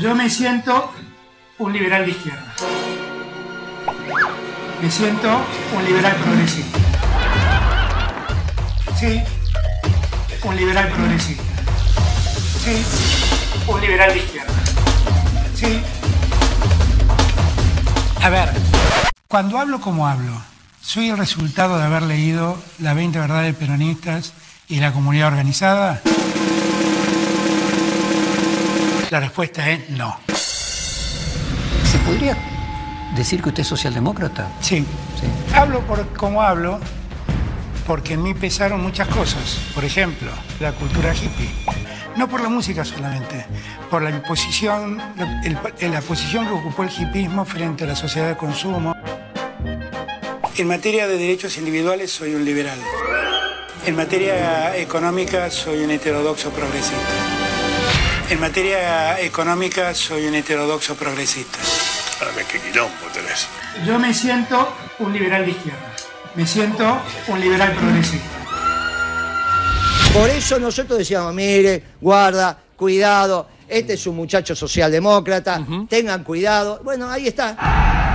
Yo me siento un liberal de izquierda. Me siento un liberal progresista. Sí, un liberal progresista. Sí, un liberal de izquierda. Sí. A ver, cuando hablo como hablo, ¿soy el resultado de haber leído las 20 verdades peronistas y la comunidad organizada? La respuesta es no. ¿Se podría decir que usted es socialdemócrata? Sí. Sí. Hablo por como hablo porque en mí pesaron muchas cosas. Por ejemplo, la cultura hippie. No por la música solamente, por la posición, el- el- la posición que ocupó el hippismo frente a la sociedad de consumo. En materia de derechos individuales soy un liberal. En materia económica soy un heterodoxo progresista. En materia económica soy un heterodoxo progresista. Dame qué quilombo tenés. Yo me siento un liberal de izquierda. Me siento un liberal progresista. Por eso nosotros decíamos, mire, guarda, cuidado, este es un muchacho socialdemócrata, tengan cuidado. Bueno, ahí está.